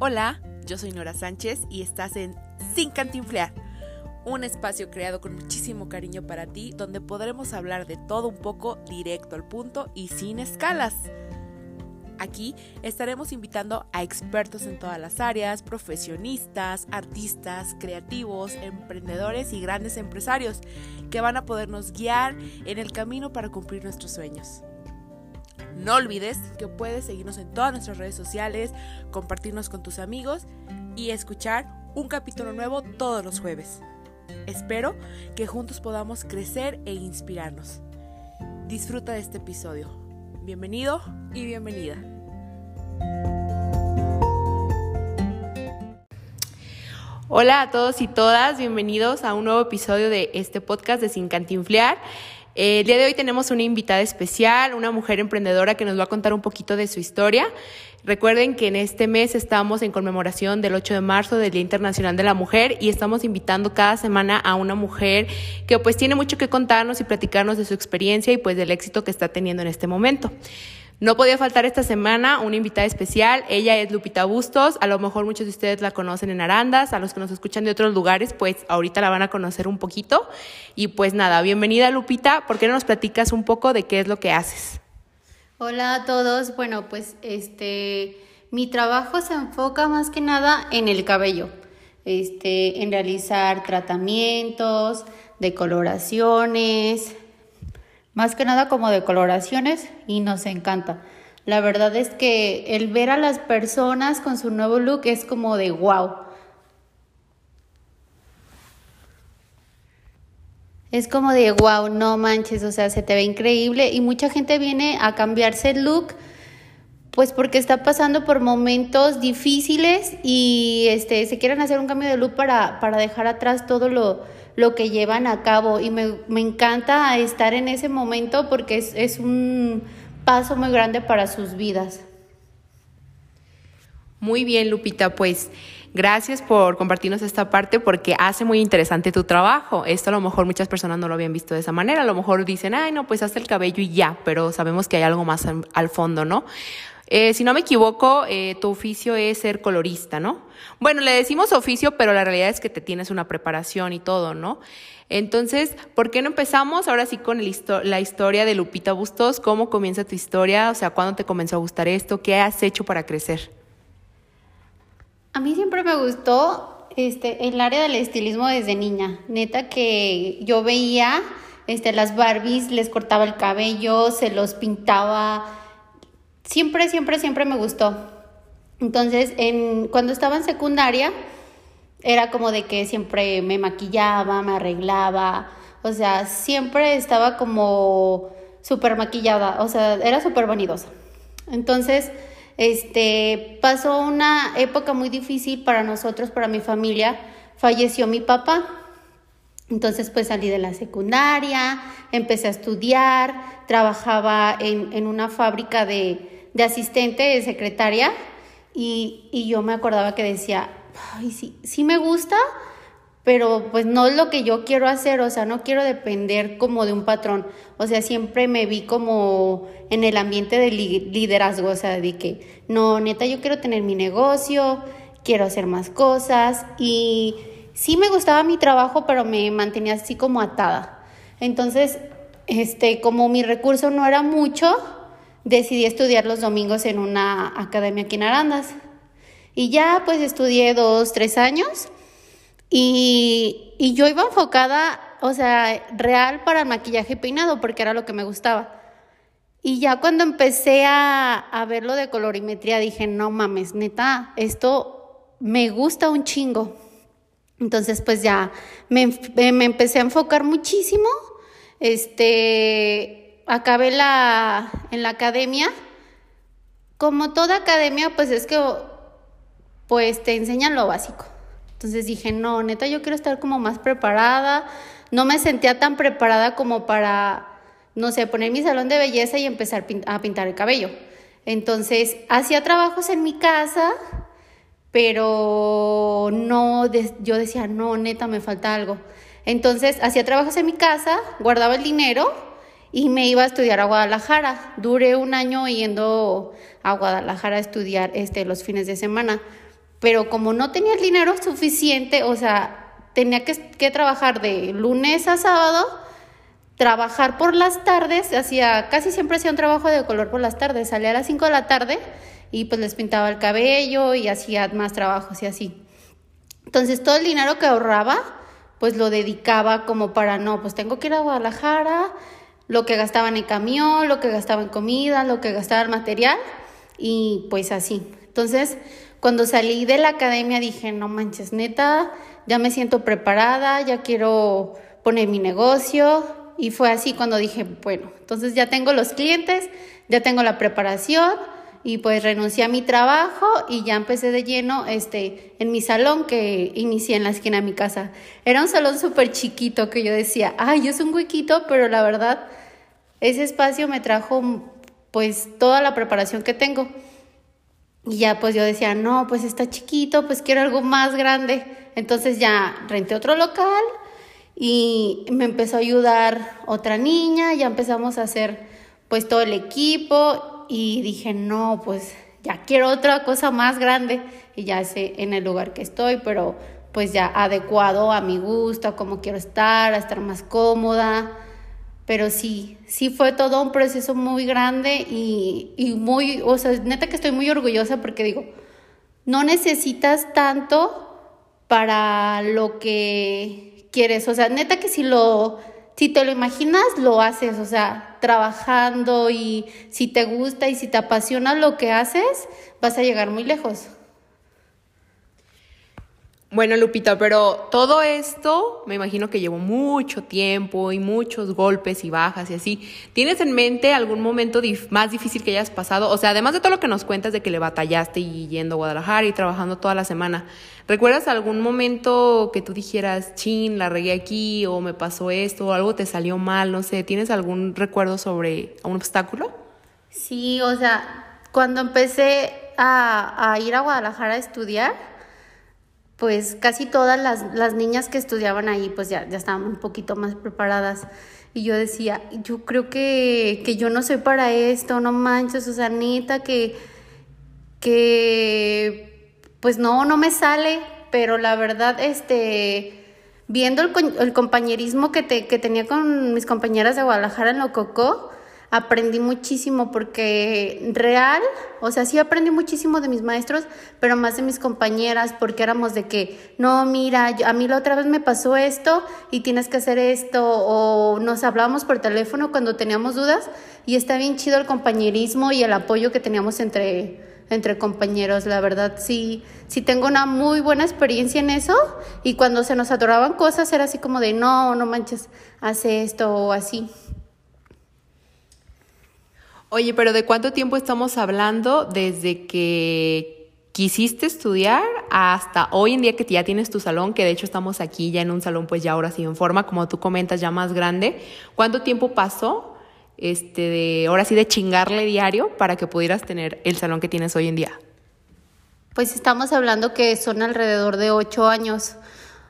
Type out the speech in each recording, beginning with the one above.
Hola, yo soy Nora Sánchez y estás en Sin Cantinflear, un espacio creado con muchísimo cariño para ti donde podremos hablar de todo un poco directo al punto y sin escalas. Aquí estaremos invitando a expertos en todas las áreas, profesionistas, artistas, creativos, emprendedores y grandes empresarios que van a podernos guiar en el camino para cumplir nuestros sueños. No olvides que puedes seguirnos en todas nuestras redes sociales, compartirnos con tus amigos y escuchar un capítulo nuevo todos los jueves. Espero que juntos podamos crecer e inspirarnos. Disfruta de este episodio. Bienvenido y bienvenida. Hola a todos y todas, bienvenidos a un nuevo episodio de este podcast de Sin Cantinflear. El día de hoy tenemos una invitada especial, una mujer emprendedora que nos va a contar un poquito de su historia. Recuerden que en este mes estamos en conmemoración del 8 de marzo del Día Internacional de la Mujer y estamos invitando cada semana a una mujer que pues tiene mucho que contarnos y platicarnos de su experiencia y pues del éxito que está teniendo en este momento. No podía faltar esta semana una invitada especial. Ella es Lupita Bustos. A lo mejor muchos de ustedes la conocen en Arandas. A los que nos escuchan de otros lugares, pues ahorita la van a conocer un poquito. Y pues nada, bienvenida Lupita. ¿Por qué no nos platicas un poco de qué es lo que haces? Hola a todos. Bueno, pues este, mi trabajo se enfoca más que nada en el cabello. Este, en realizar tratamientos, decoloraciones, más que nada como de coloraciones y nos encanta. La verdad es que el ver a las personas con su nuevo look es como de wow. Es como de wow, no manches, o sea, se te ve increíble y mucha gente viene a cambiarse el look pues porque está pasando por momentos difíciles y este se quieren hacer un cambio de look para, para dejar atrás todo lo, lo que llevan a cabo y me, me encanta estar en ese momento porque es, es un paso muy grande para sus vidas. Muy bien, Lupita, pues gracias por compartirnos esta parte porque hace muy interesante tu trabajo. Esto a lo mejor muchas personas no lo habían visto de esa manera. A lo mejor dicen, ay, no, pues hace el cabello y ya, pero sabemos que hay algo más al fondo, ¿no? Eh, si no me equivoco, eh, tu oficio es ser colorista, ¿no? Bueno, le decimos oficio, pero la realidad es que te tienes una preparación y todo, ¿no? Entonces, ¿por qué no empezamos ahora sí con la historia de Lupita Bustos? ¿Cómo comienza tu historia? O sea, ¿cuándo te comenzó a gustar esto? ¿Qué has hecho para crecer? A mí siempre me gustó este, el área del estilismo desde niña. Neta que yo veía este, las Barbies, les cortaba el cabello, se los pintaba siempre, siempre, siempre me gustó. Entonces, en, cuando estaba en secundaria, era como de que siempre me maquillaba, me arreglaba, o sea, siempre estaba como súper maquillada, o sea, era súper vanidosa. Entonces, este, pasó una época muy difícil para nosotros, para mi familia, falleció mi papá. Entonces, pues salí de la secundaria, empecé a estudiar, trabajaba en, en una fábrica de, de asistente, de secretaria, y, y yo me acordaba que decía, ay, sí, sí me gusta, pero pues no es lo que yo quiero hacer, o sea, no quiero depender como de un patrón, o sea, siempre me vi como en el ambiente del liderazgo, o sea, de que, no, neta, yo quiero tener mi negocio, quiero hacer más cosas, y sí me gustaba mi trabajo, pero me mantenía así como atada. Entonces, este, como mi recurso no era mucho, decidí estudiar los domingos en una academia aquí en Arandas. Y ya pues estudié dos, tres años y, y yo iba enfocada, o sea, real para el maquillaje peinado porque era lo que me gustaba. Y ya cuando empecé a, a ver lo de colorimetría dije, no mames, neta, esto me gusta un chingo. Entonces pues ya me, me empecé a enfocar muchísimo. Este, acabé la, en la academia. Como toda academia, pues es que pues te enseñan lo básico. Entonces dije, no, neta, yo quiero estar como más preparada. No me sentía tan preparada como para, no sé, poner mi salón de belleza y empezar a pintar el cabello. Entonces, hacía trabajos en mi casa, pero no, yo decía, no, neta, me falta algo. Entonces, hacía trabajos en mi casa, guardaba el dinero y me iba a estudiar a Guadalajara. Duré un año yendo a Guadalajara a estudiar este, los fines de semana. pero como no tenía el dinero suficiente, o sea, tenía que, que trabajar de lunes a sábado, trabajar por las tardes, hacía, casi siempre hacía un trabajo de color por las tardes, salía a las 5 de la tarde y pues les pintaba el cabello y hacía más trabajos y así. Entonces todo el dinero que ahorraba, pues lo dedicaba como para, no, pues tengo que ir a Guadalajara, lo que gastaba en camión, lo que gastaba en comida, lo que gastaba en material y pues así. Entonces, cuando salí de la academia dije, no manches, neta, ya me siento preparada, ya quiero poner mi negocio. Y fue así cuando dije, bueno, entonces ya tengo los clientes, ya tengo la preparación y pues renuncié a mi trabajo y ya empecé de lleno este, en mi salón que inicié en la esquina de mi casa. Era un salón súper chiquito que yo decía, ay, es un huequito, pero la verdad, ese espacio me trajo pues toda la preparación que tengo. Y ya pues yo decía, no, pues está chiquito, pues quiero algo más grande. Entonces ya renté otro local y me empezó a ayudar otra niña, ya empezamos a hacer pues todo el equipo y dije, no, pues ya quiero otra cosa más grande y ya sé en el lugar que estoy, pero pues ya adecuado a mi gusto, a cómo quiero estar, a estar más cómoda. Pero sí, sí fue todo un proceso muy grande y, y, muy, o sea, neta que estoy muy orgullosa porque digo, no necesitas tanto para lo que quieres, o sea, neta que si lo, si te lo imaginas, lo haces, o sea, trabajando y si te gusta y si te apasiona lo que haces, vas a llegar muy lejos. Bueno, Lupita, pero todo esto me imagino que llevó mucho tiempo y muchos golpes y bajas y así. ¿Tienes en mente algún momento más difícil que hayas pasado? O sea, además de todo lo que nos cuentas de que le batallaste y yendo a Guadalajara y trabajando toda la semana, ¿recuerdas algún momento que tú dijeras, chin, la regué aquí o me pasó esto o algo te salió mal? No sé, ¿tienes algún recuerdo sobre un obstáculo? Sí, o sea, cuando empecé a, a ir a Guadalajara a estudiar, pues casi todas las, las, niñas que estudiaban ahí pues ya, ya estaban un poquito más preparadas. Y yo decía, yo creo que, que yo no soy para esto, no manches, Susanita, que, que pues no, no me sale, pero la verdad, este, viendo el, el compañerismo que, te, que tenía con mis compañeras de Guadalajara en Lococó, aprendí muchísimo porque real, o sea, sí aprendí muchísimo de mis maestros, pero más de mis compañeras, porque éramos de que, no, mira, a mí la otra vez me pasó esto y tienes que hacer esto, o nos hablábamos por teléfono cuando teníamos dudas y está bien chido el compañerismo y el apoyo que teníamos entre entre compañeros, la verdad sí, sí tengo una muy buena experiencia en eso y cuando se nos adoraban cosas era así como de no, no manches, hace esto o así. Oye, pero ¿de cuánto tiempo estamos hablando desde que quisiste estudiar hasta hoy en día que ya tienes tu salón, que de hecho estamos aquí ya en un salón pues ya ahora sí en forma, como tú comentas, ya más grande? ¿Cuánto tiempo pasó este de ahora sí de chingarle diario para que pudieras tener el salón que tienes hoy en día? Pues estamos hablando que son alrededor de ocho años.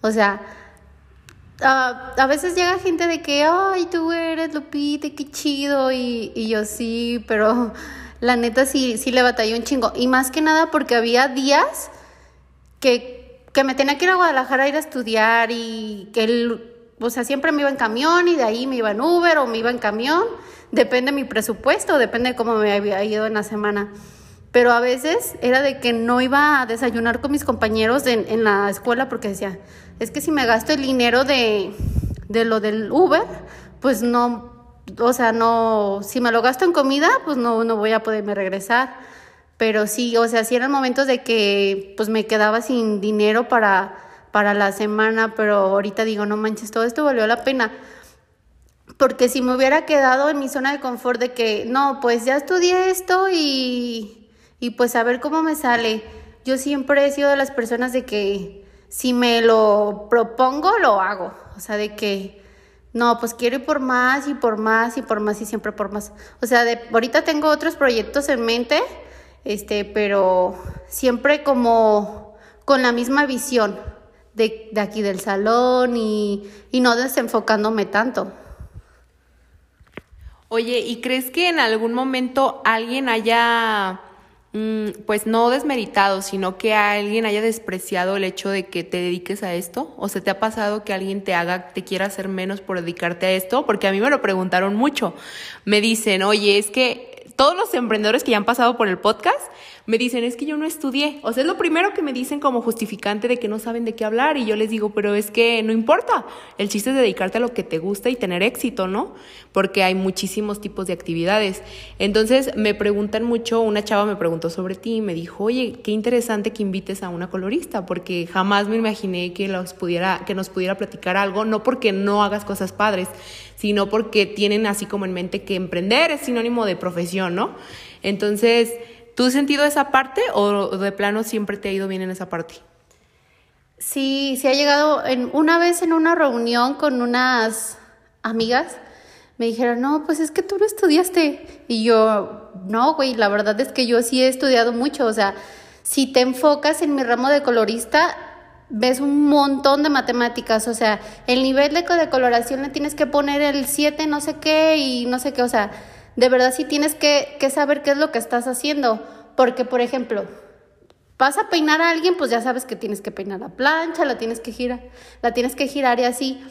O sea, Ah, a veces llega gente de que, ay, tú eres Lupita, qué chido, y, y yo sí, pero la neta sí, sí le batallé un chingo. Y más que nada porque había días que, que me tenía que ir a Guadalajara a ir a estudiar y que, el, o sea, siempre me iba en camión y de ahí me iba en Uber o me iba en camión. Depende de mi presupuesto, depende de cómo me había ido en la semana. Pero a veces era de que no iba a desayunar con mis compañeros en, en la escuela porque decía, es que si me gasto el dinero de, de lo del Uber, pues no, o sea, no, si me lo gasto en comida, pues no, no voy a poderme regresar. Pero sí, o sea, sí eran momentos de que pues me quedaba sin dinero para, para la semana, pero ahorita digo, no manches, todo esto valió la pena. Porque si me hubiera quedado en mi zona de confort de que, no, pues ya estudié esto y, y pues a ver cómo me sale. Yo siempre he sido de las personas de que si me lo propongo, lo hago. O sea, de que, no, pues quiero ir por más y por más y por más y siempre por más. O sea, de, ahorita tengo otros proyectos en mente, este, pero siempre como con la misma visión de, de aquí del salón y, y no desenfocándome tanto. Oye, ¿y crees que en algún momento alguien haya pues no desmeritado, sino que alguien haya despreciado el hecho de que te dediques a esto? ¿O se te ha pasado que alguien te haga, te quiera hacer menos por dedicarte a esto? Porque a mí me lo preguntaron mucho. Me dicen, oye, es que todos los emprendedores que ya han pasado por el podcast me dicen, es que yo no estudié. O sea, es lo primero que me dicen como justificante de que no saben de qué hablar. Y yo les digo, pero es que no importa. El chiste es dedicarte a lo que te gusta y tener éxito, ¿no? Porque hay muchísimos tipos de actividades. Entonces me preguntan mucho, una chava me preguntó sobre ti y me dijo, oye, qué interesante que invites a una colorista, porque jamás me imaginé que, los pudiera, que nos pudiera platicar algo, no porque no hagas cosas padres, sino porque tienen así como en mente que emprender es sinónimo de profesión, ¿no? Entonces, ¿Tú has sentido esa parte o de plano siempre te ha ido bien en esa parte? Sí, sí ha llegado en, una vez en una reunión con unas amigas, me dijeron, no, pues es que tú no estudiaste. Y yo, no, güey, la verdad es que yo sí he estudiado mucho. O sea, si te enfocas en mi ramo de colorista, ves un montón de matemáticas. O sea, el nivel de, de coloración le tienes que poner el 7, no sé qué, y no sé qué. O sea, de verdad sí tienes que, saber qué es lo que estás haciendo. Porque, por ejemplo, vas a peinar a alguien, pues ya sabes que tienes que peinar la plancha, la tienes que girar, la tienes que girar y así.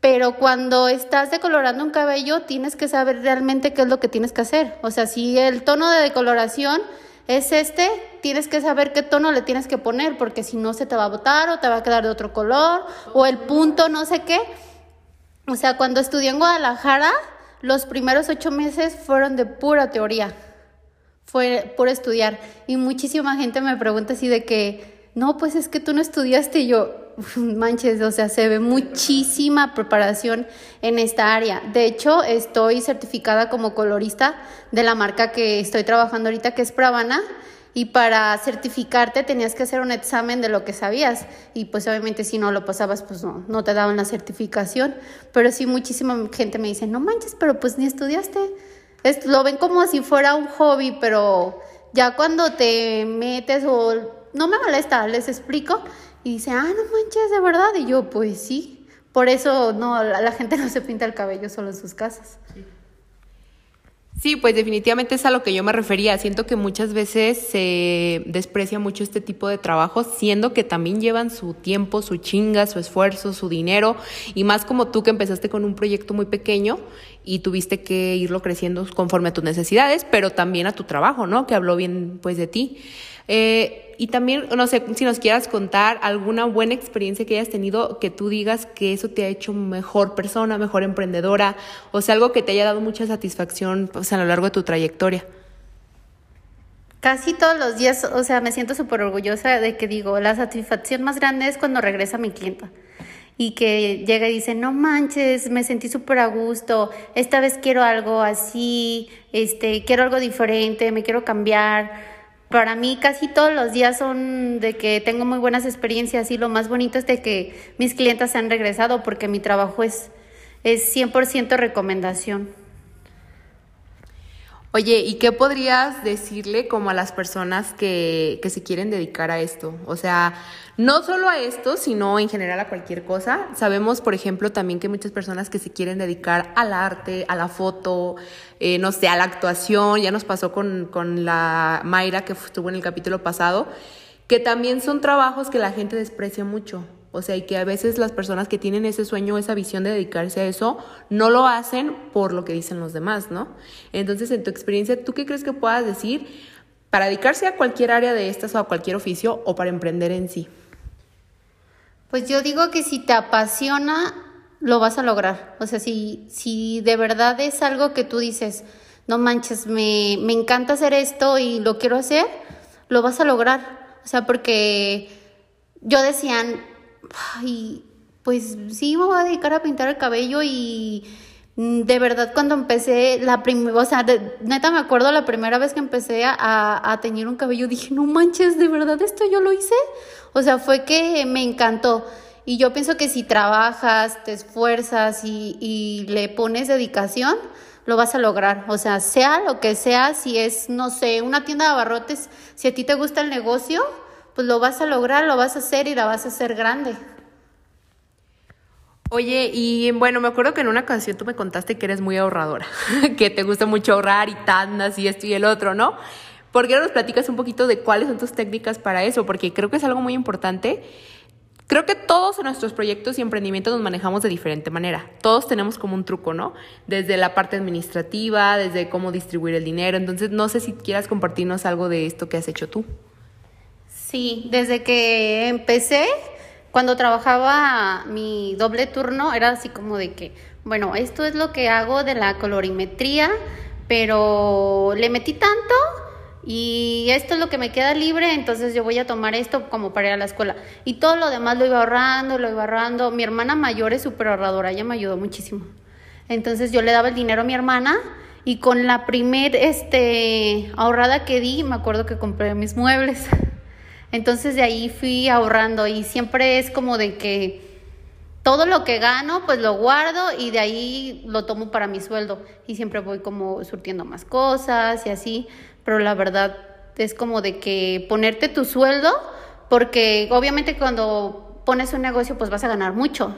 Pero cuando estás decolorando un cabello, tienes que saber realmente qué es lo que tienes que hacer. O sea, si el tono de decoloración es este, tienes que saber qué tono le tienes que poner, porque si no se te va a botar o te va a quedar de otro color, o el punto no sé qué. O sea, cuando estudié en Guadalajara, los primeros ocho meses fueron de pura teoría, fue por estudiar. Y muchísima gente me pregunta así de que, no, pues es que tú no estudiaste. Y yo, manches, o sea, se ve muchísima preparación en esta área. De hecho, estoy certificada como colorista de la marca que estoy trabajando ahorita, que es Pravana y para certificarte tenías que hacer un examen de lo que sabías y pues obviamente si no lo pasabas pues no, no te daban la certificación, pero sí muchísima gente me dice, no manches, pero pues ni estudiaste, lo ven como si fuera un hobby, pero ya cuando te metes o no me molesta, les explico y dice, ah, no manches, de verdad, y yo pues sí, por eso no, la, gente no se pinta el cabello solo en sus casas. Sí, pues definitivamente es a lo que yo me refería. Siento que muchas veces se desprecia mucho este tipo de trabajos, siendo que también llevan su tiempo, su chinga, su esfuerzo, su dinero, y más como tú que empezaste con un proyecto muy pequeño y tuviste que irlo creciendo conforme a tus necesidades, pero también a tu trabajo, ¿no? Que habló bien pues de ti. Eh, y también, no sé, si nos quieras contar alguna buena experiencia que hayas tenido, que tú digas que eso te ha hecho mejor persona, mejor emprendedora, o sea, algo que te haya dado mucha satisfacción pues, a lo largo de tu trayectoria. Casi todos los días, o sea, me siento súper orgullosa de que digo, la satisfacción más grande es cuando regresa mi clienta y que llega y dice, no manches, me sentí súper a gusto, esta vez quiero algo así, este, quiero algo diferente, me quiero cambiar para mí casi todos los días son de que tengo muy buenas experiencias y lo más bonito es de que mis clientes se han regresado porque mi trabajo es, es 100% recomendación. Oye, ¿y qué podrías decirle como a las personas que, que se quieren dedicar a esto? O sea, no solo a esto, sino en general a cualquier cosa. Sabemos, por ejemplo, también que muchas personas que se quieren dedicar al arte, a la foto, eh, no sé, a la actuación. Ya nos pasó con, con la Mayra que estuvo en el capítulo pasado, que también son trabajos que la gente desprecia mucho. O sea, y que a veces las personas que tienen ese sueño, esa visión de dedicarse a eso, no lo hacen por lo que dicen los demás, ¿no? Entonces, en tu experiencia, ¿tú qué crees que puedas decir para dedicarse a cualquier área de estas o a cualquier oficio o para emprender en sí? Pues yo digo que si te apasiona, lo vas a lograr. O sea, si, si de verdad es algo que tú dices, no manches, me, me encanta hacer esto y lo quiero hacer, lo vas a lograr. O sea, porque yo decían, ay, pues sí, me voy a dedicar a pintar el cabello y mm, de verdad cuando empecé, la primera, o sea, neta me acuerdo la primera vez que empecé a, a teñir un cabello, dije, no manches, de verdad esto yo lo hice. O sea, fue que me encantó. Y yo pienso que si trabajas, te esfuerzas y, le pones dedicación, lo vas a lograr. O sea, sea lo que sea, si es, no sé, una tienda de abarrotes, si a ti te gusta el negocio, pues lo vas a lograr, lo vas a hacer y la vas a hacer grande. Oye, y bueno, me acuerdo que en una ocasión tú me contaste que eres muy ahorradora, que te gusta mucho ahorrar y tandas y esto y el otro, ¿no? ¿por qué no nos platicas un poquito de cuáles son tus técnicas para eso? Porque creo que es algo muy importante. Creo que todos en nuestros proyectos y emprendimientos nos manejamos de diferente manera. Todos tenemos como un truco, ¿no? Desde la parte administrativa, desde cómo distribuir el dinero. Entonces, no sé si quieras compartirnos algo de esto que has hecho tú. Sí, desde que empecé, cuando trabajaba mi doble turno, era así como de que, bueno, esto es lo que hago de la colorimetría, pero le metí tanto y esto es lo que me queda libre, entonces yo voy a tomar esto como para ir a la escuela. Y todo lo demás lo iba ahorrando, lo iba ahorrando. Mi hermana mayor es súper ahorradora, ella me ayudó muchísimo. Entonces yo le daba el dinero a mi hermana y con la primer este, ahorrada que di, me acuerdo que compré mis muebles. Entonces de ahí fui ahorrando y siempre es como de que todo lo que gano pues lo guardo y de ahí lo tomo para mi sueldo. Y siempre voy como surtiendo más cosas y así, pero la verdad es como de que ponerte tu sueldo porque obviamente cuando pones un negocio pues vas a ganar mucho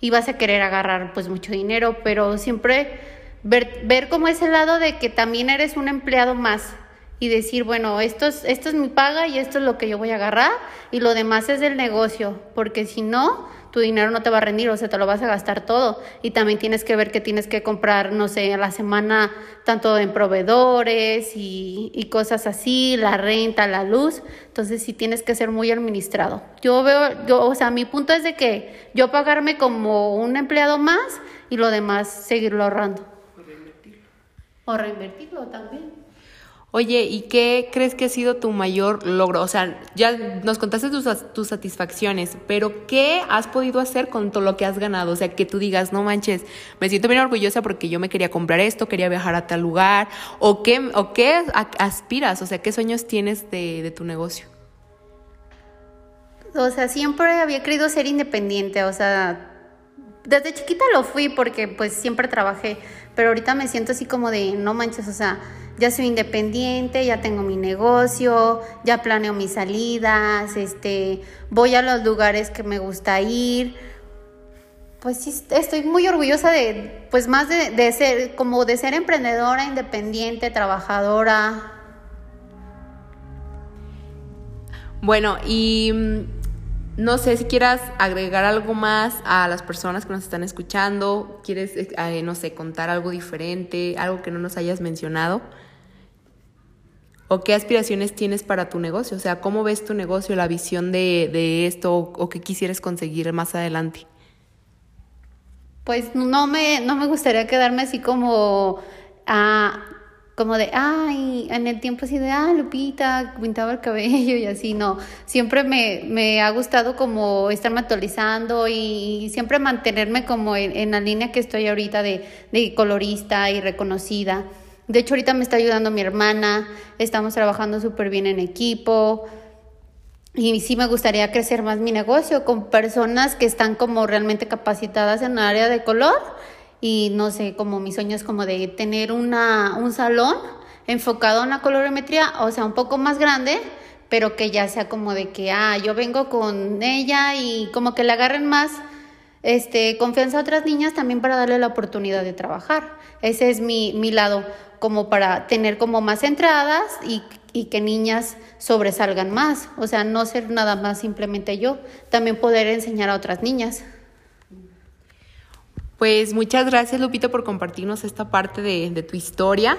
y vas a querer agarrar pues mucho dinero, pero siempre ver, ver como ese lado de que también eres un empleado más y decir, bueno, esto es, esto es mi paga y esto es lo que yo voy a agarrar y lo demás es del negocio, porque si no, tu dinero no te va a rendir, o sea, te lo vas a gastar todo. Y también tienes que ver que tienes que comprar, no sé, a la semana, tanto en proveedores y, y cosas así, la renta, la luz. Entonces sí tienes que ser muy administrado. Yo veo, yo, o sea, mi punto es de que yo pagarme como un empleado más y lo demás seguirlo ahorrando. O reinvertirlo. O reinvertirlo también. Oye, ¿y qué crees que ha sido tu mayor logro? O sea, ya nos contaste tus, satisfacciones, pero ¿qué has podido hacer con todo lo que has ganado? O sea, que tú digas, no manches, me siento bien orgullosa porque yo me quería comprar esto, quería viajar a tal lugar, o qué, o qué aspiras, o sea, qué sueños tienes de, de tu negocio. O sea, siempre había querido ser independiente, o sea, desde chiquita lo fui porque pues siempre trabajé, pero ahorita me siento así como de, no manches, o sea, ya soy independiente, ya tengo mi negocio, ya planeo mis salidas, este, voy a los lugares que me gusta ir. Pues sí, estoy muy orgullosa de, pues más de, de ser, como de ser emprendedora, independiente, trabajadora. Bueno, y mm, no sé si quieras agregar algo más a las personas que nos están escuchando, quieres, eh, no sé, contar algo diferente, algo que no nos hayas mencionado. ¿O qué aspiraciones tienes para tu negocio? O sea, ¿cómo ves tu negocio, la visión de, de esto o, qué quisieras conseguir más adelante? Pues no me, no me gustaría quedarme así como, ah, como de, ay, en el tiempo así de, ah, Lupita, pintaba el cabello y así, no. Siempre me, me ha gustado como estarme actualizando y siempre mantenerme como en, en la línea que estoy ahorita de, de colorista y reconocida. De hecho, ahorita me está ayudando mi hermana, estamos trabajando súper bien en equipo. Y sí me gustaría crecer más mi negocio con personas que están como realmente capacitadas en el área de color. Y no sé, como mi sueño es como de tener una, un salón enfocado en la colorimetría, o sea, un poco más grande, pero que ya sea como de que, ah, yo vengo con ella y como que le agarren más este, confianza a otras niñas también para darle la oportunidad de trabajar. Ese es mi, mi lado como para tener como más entradas y, y, que niñas sobresalgan más. O sea, no ser nada más simplemente yo, también poder enseñar a otras niñas. Pues muchas gracias Lupito por compartirnos esta parte de, de tu historia.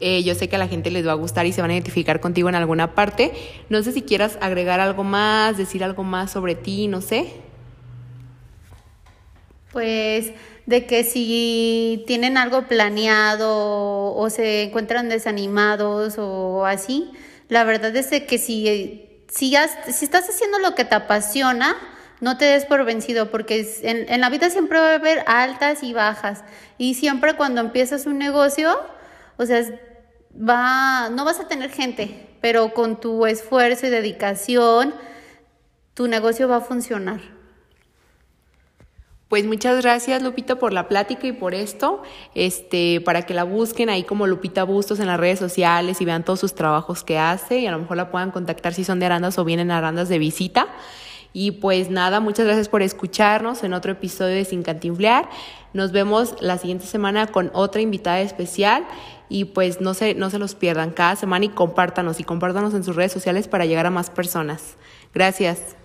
Eh, yo sé que a la gente les va a gustar y se van a identificar contigo en alguna parte. No sé si quieras agregar algo más, decir algo más sobre ti, no sé. Pues de que si tienen algo planeado o se encuentran desanimados o así, la verdad es que si, si, si estás haciendo lo que te apasiona, no te des por vencido, porque en, en la vida siempre va a haber altas y bajas. Y siempre cuando empiezas un negocio, o sea, va, no vas a tener gente, pero con tu esfuerzo y dedicación, tu negocio va a funcionar. Pues muchas gracias Lupita por la plática y por esto, este, para que la busquen ahí como Lupita Bustos en las redes sociales y vean todos sus trabajos que hace y a lo mejor la puedan contactar si son de Arandas o vienen a Arandas de visita. Y pues nada, muchas gracias por escucharnos en otro episodio de Sin Cantinflear. Nos vemos la siguiente semana con otra invitada especial y pues no se, no se los pierdan cada semana y compártanos y compártanos en sus redes sociales para llegar a más personas. Gracias.